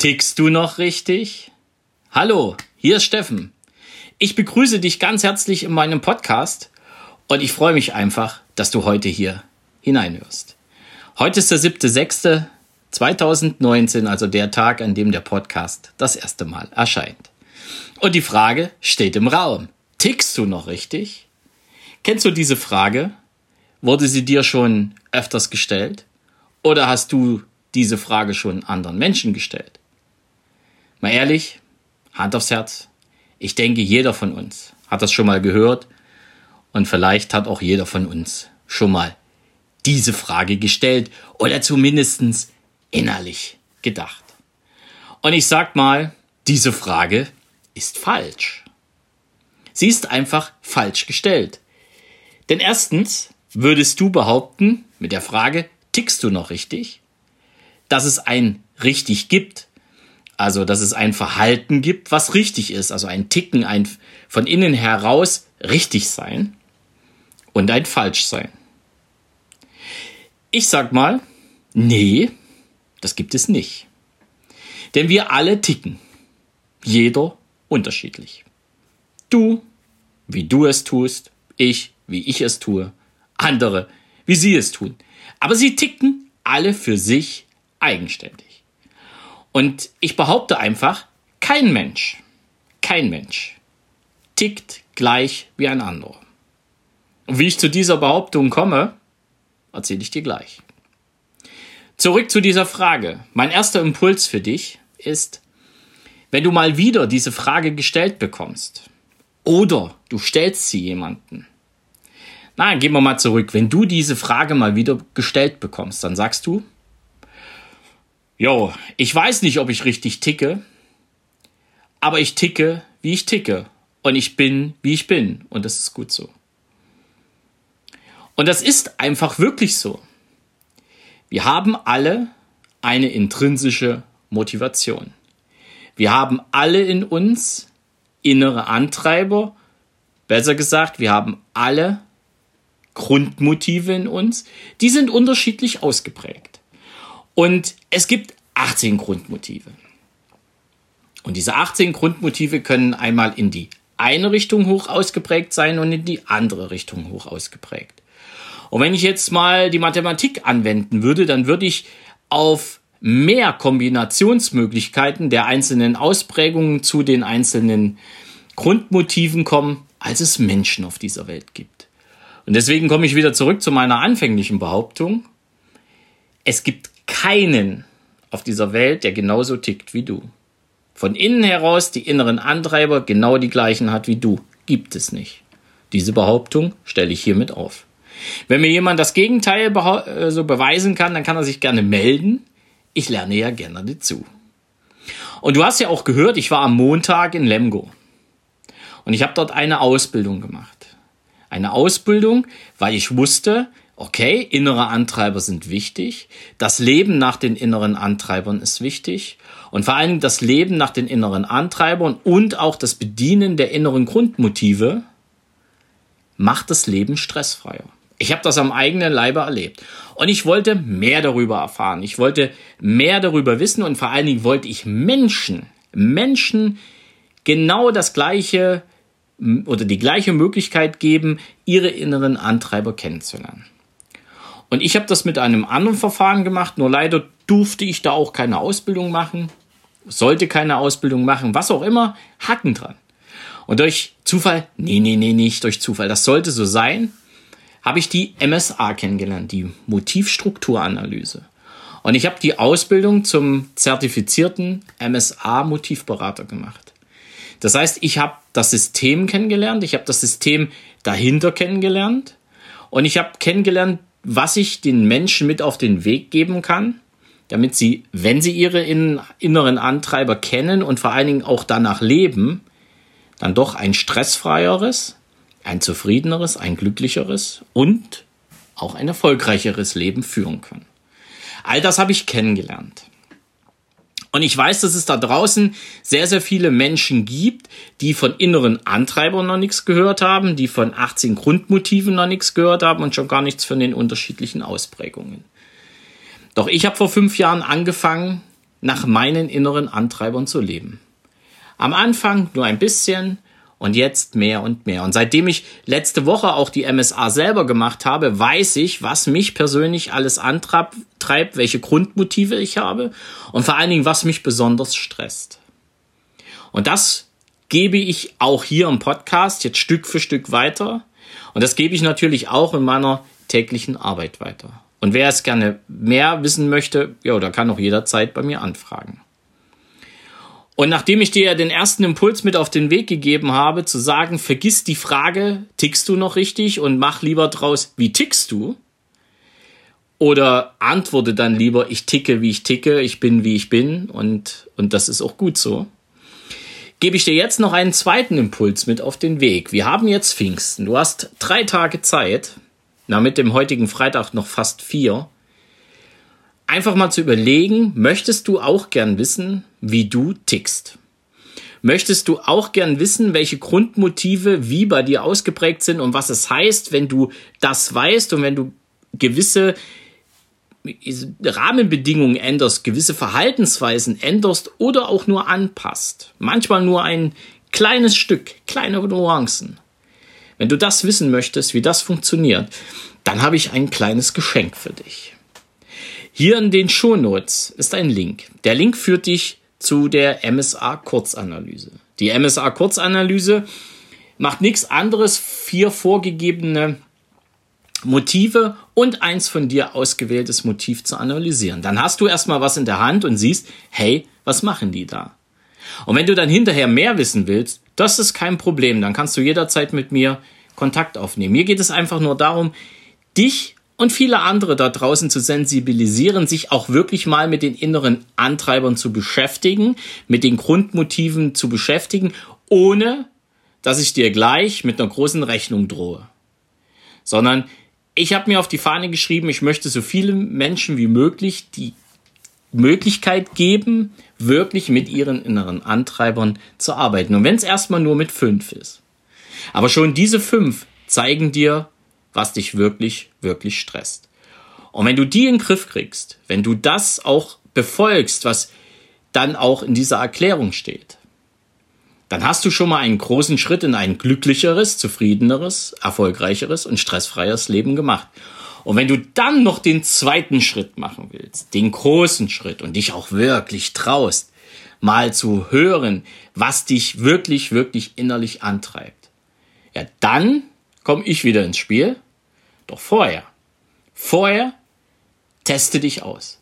Tickst du noch richtig? Hallo, hier ist Steffen. Ich begrüße dich ganz herzlich in meinem Podcast und ich freue mich einfach, dass du heute hier hineinhörst. Heute ist der 7.6.2019, also der Tag, an dem der Podcast das erste Mal erscheint. Und die Frage steht im Raum. Tickst du noch richtig? Kennst du diese Frage? Wurde sie dir schon öfters gestellt? Oder hast du diese Frage schon anderen Menschen gestellt? Mal ehrlich, Hand aufs Herz. Ich denke, jeder von uns hat das schon mal gehört und vielleicht hat auch jeder von uns schon mal diese Frage gestellt oder zumindest innerlich gedacht. Und ich sag mal, diese Frage ist falsch. Sie ist einfach falsch gestellt. Denn erstens würdest du behaupten, mit der Frage, tickst du noch richtig, dass es ein richtig gibt, also, dass es ein Verhalten gibt, was richtig ist. Also ein Ticken, ein von innen heraus richtig sein und ein falsch sein. Ich sag mal, nee, das gibt es nicht. Denn wir alle ticken. Jeder unterschiedlich. Du, wie du es tust, ich, wie ich es tue, andere, wie sie es tun. Aber sie ticken alle für sich eigenständig. Und ich behaupte einfach, kein Mensch, kein Mensch tickt gleich wie ein anderer. Und wie ich zu dieser Behauptung komme, erzähle ich dir gleich. Zurück zu dieser Frage. Mein erster Impuls für dich ist, wenn du mal wieder diese Frage gestellt bekommst oder du stellst sie jemanden. Nein, gehen wir mal zurück. Wenn du diese Frage mal wieder gestellt bekommst, dann sagst du, Jo, ich weiß nicht, ob ich richtig ticke, aber ich ticke, wie ich ticke. Und ich bin, wie ich bin. Und das ist gut so. Und das ist einfach wirklich so. Wir haben alle eine intrinsische Motivation. Wir haben alle in uns innere Antreiber. Besser gesagt, wir haben alle Grundmotive in uns. Die sind unterschiedlich ausgeprägt. Und es gibt 18 Grundmotive. Und diese 18 Grundmotive können einmal in die eine Richtung hoch ausgeprägt sein und in die andere Richtung hoch ausgeprägt. Und wenn ich jetzt mal die Mathematik anwenden würde, dann würde ich auf mehr Kombinationsmöglichkeiten der einzelnen Ausprägungen zu den einzelnen Grundmotiven kommen, als es Menschen auf dieser Welt gibt. Und deswegen komme ich wieder zurück zu meiner anfänglichen Behauptung. Es gibt keinen auf dieser Welt, der genauso tickt wie du. Von innen heraus die inneren Antreiber genau die gleichen hat wie du. Gibt es nicht. Diese Behauptung stelle ich hiermit auf. Wenn mir jemand das Gegenteil äh, so beweisen kann, dann kann er sich gerne melden. Ich lerne ja gerne dazu. Und du hast ja auch gehört, ich war am Montag in Lemgo. Und ich habe dort eine Ausbildung gemacht. Eine Ausbildung, weil ich wusste, okay, innere Antreiber sind wichtig, das Leben nach den inneren Antreibern ist wichtig und vor allem das Leben nach den inneren Antreibern und auch das Bedienen der inneren Grundmotive macht das Leben stressfreier. Ich habe das am eigenen Leibe erlebt. Und ich wollte mehr darüber erfahren. Ich wollte mehr darüber wissen und vor allen Dingen wollte ich Menschen, Menschen genau das gleiche oder die gleiche Möglichkeit geben, ihre inneren Antreiber kennenzulernen. Und ich habe das mit einem anderen Verfahren gemacht, nur leider durfte ich da auch keine Ausbildung machen, sollte keine Ausbildung machen, was auch immer, Hacken dran. Und durch Zufall, nee, nee, nee, nicht durch Zufall, das sollte so sein, habe ich die MSA kennengelernt, die Motivstrukturanalyse. Und ich habe die Ausbildung zum zertifizierten MSA-Motivberater gemacht. Das heißt, ich habe das System kennengelernt, ich habe das System dahinter kennengelernt und ich habe kennengelernt, was ich den Menschen mit auf den Weg geben kann, damit sie, wenn sie ihre inneren Antreiber kennen und vor allen Dingen auch danach leben, dann doch ein stressfreieres, ein zufriedeneres, ein glücklicheres und auch ein erfolgreicheres Leben führen können. All das habe ich kennengelernt. Und ich weiß, dass es da draußen sehr, sehr viele Menschen gibt, die von inneren Antreibern noch nichts gehört haben, die von 18 Grundmotiven noch nichts gehört haben und schon gar nichts von den unterschiedlichen Ausprägungen. Doch ich habe vor fünf Jahren angefangen, nach meinen inneren Antreibern zu leben. Am Anfang nur ein bisschen und jetzt mehr und mehr. Und seitdem ich letzte Woche auch die MSA selber gemacht habe, weiß ich, was mich persönlich alles antreibt, welche Grundmotive ich habe und vor allen Dingen, was mich besonders stresst. Und das gebe ich auch hier im Podcast jetzt Stück für Stück weiter. Und das gebe ich natürlich auch in meiner täglichen Arbeit weiter. Und wer es gerne mehr wissen möchte, ja, da kann auch jederzeit bei mir anfragen. Und nachdem ich dir ja den ersten Impuls mit auf den Weg gegeben habe, zu sagen, vergiss die Frage, tickst du noch richtig und mach lieber draus, wie tickst du? Oder antworte dann lieber, ich ticke, wie ich ticke, ich bin, wie ich bin und, und das ist auch gut so. Gebe ich dir jetzt noch einen zweiten Impuls mit auf den Weg. Wir haben jetzt Pfingsten. Du hast drei Tage Zeit, na, mit dem heutigen Freitag noch fast vier, einfach mal zu überlegen, möchtest du auch gern wissen, wie du tickst? Möchtest du auch gern wissen, welche Grundmotive wie bei dir ausgeprägt sind und was es heißt, wenn du das weißt und wenn du gewisse Rahmenbedingungen änderst, gewisse Verhaltensweisen änderst oder auch nur anpasst. Manchmal nur ein kleines Stück, kleine Nuancen. Wenn du das wissen möchtest, wie das funktioniert, dann habe ich ein kleines Geschenk für dich. Hier in den Shownotes ist ein Link. Der Link führt dich zu der MSA Kurzanalyse. Die MSA Kurzanalyse macht nichts anderes, vier vorgegebene Motive und eins von dir ausgewähltes Motiv zu analysieren. Dann hast du erstmal was in der Hand und siehst, hey, was machen die da? Und wenn du dann hinterher mehr wissen willst, das ist kein Problem. Dann kannst du jederzeit mit mir Kontakt aufnehmen. Mir geht es einfach nur darum, dich und viele andere da draußen zu sensibilisieren, sich auch wirklich mal mit den inneren Antreibern zu beschäftigen, mit den Grundmotiven zu beschäftigen, ohne dass ich dir gleich mit einer großen Rechnung drohe. Sondern ich habe mir auf die Fahne geschrieben, ich möchte so viele Menschen wie möglich die Möglichkeit geben, wirklich mit ihren inneren Antreibern zu arbeiten. Und wenn es erstmal nur mit fünf ist. Aber schon diese fünf zeigen dir, was dich wirklich, wirklich stresst. Und wenn du die in den Griff kriegst, wenn du das auch befolgst, was dann auch in dieser Erklärung steht, dann hast du schon mal einen großen Schritt in ein glücklicheres, zufriedeneres, erfolgreicheres und stressfreies Leben gemacht. Und wenn du dann noch den zweiten Schritt machen willst, den großen Schritt und dich auch wirklich traust, mal zu hören, was dich wirklich, wirklich innerlich antreibt, ja, dann komme ich wieder ins Spiel doch vorher, vorher teste dich aus.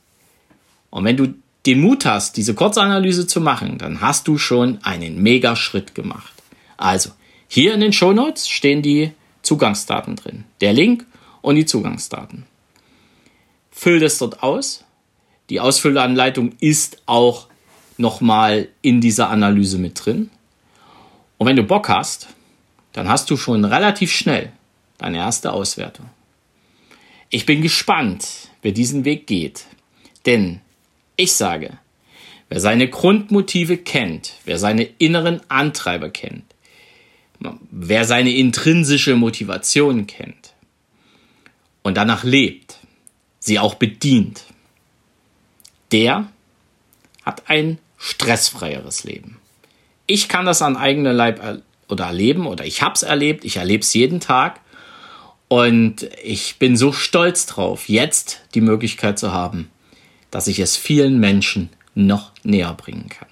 Und wenn du den Mut hast, diese Kurzanalyse zu machen, dann hast du schon einen mega Schritt gemacht. Also, hier in den Show Notes stehen die Zugangsdaten drin. Der Link und die Zugangsdaten. Füll das dort aus. Die Ausfüllanleitung ist auch nochmal in dieser Analyse mit drin. Und wenn du Bock hast, dann hast du schon relativ schnell deine erste Auswertung. Ich bin gespannt, wer diesen Weg geht. Denn ich sage, wer seine Grundmotive kennt, wer seine inneren Antreiber kennt, wer seine intrinsische Motivation kennt und danach lebt, sie auch bedient, der hat ein stressfreieres Leben. Ich kann das an eigener Leib er oder erleben oder ich habe es erlebt, ich erlebe es jeden Tag und ich bin so stolz drauf, jetzt die Möglichkeit zu haben, dass ich es vielen Menschen noch näher bringen kann.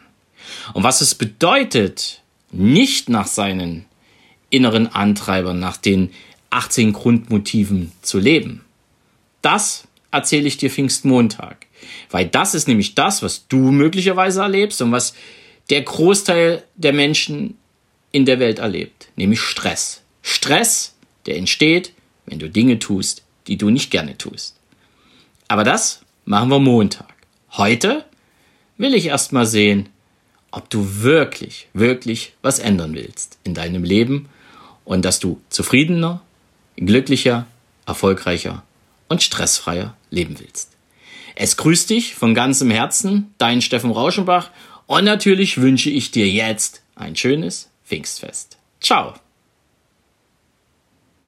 Und was es bedeutet, nicht nach seinen inneren Antreibern, nach den 18 Grundmotiven zu leben, das erzähle ich dir Pfingstmontag. Weil das ist nämlich das, was du möglicherweise erlebst und was der Großteil der Menschen in der Welt erlebt, nämlich Stress. Stress, der entsteht, wenn du Dinge tust, die du nicht gerne tust. Aber das machen wir Montag. Heute will ich erst mal sehen, ob du wirklich, wirklich was ändern willst in deinem Leben und dass du zufriedener, glücklicher, erfolgreicher und stressfreier leben willst. Es grüßt dich von ganzem Herzen, dein Steffen Rauschenbach und natürlich wünsche ich dir jetzt ein schönes Pfingstfest. Ciao!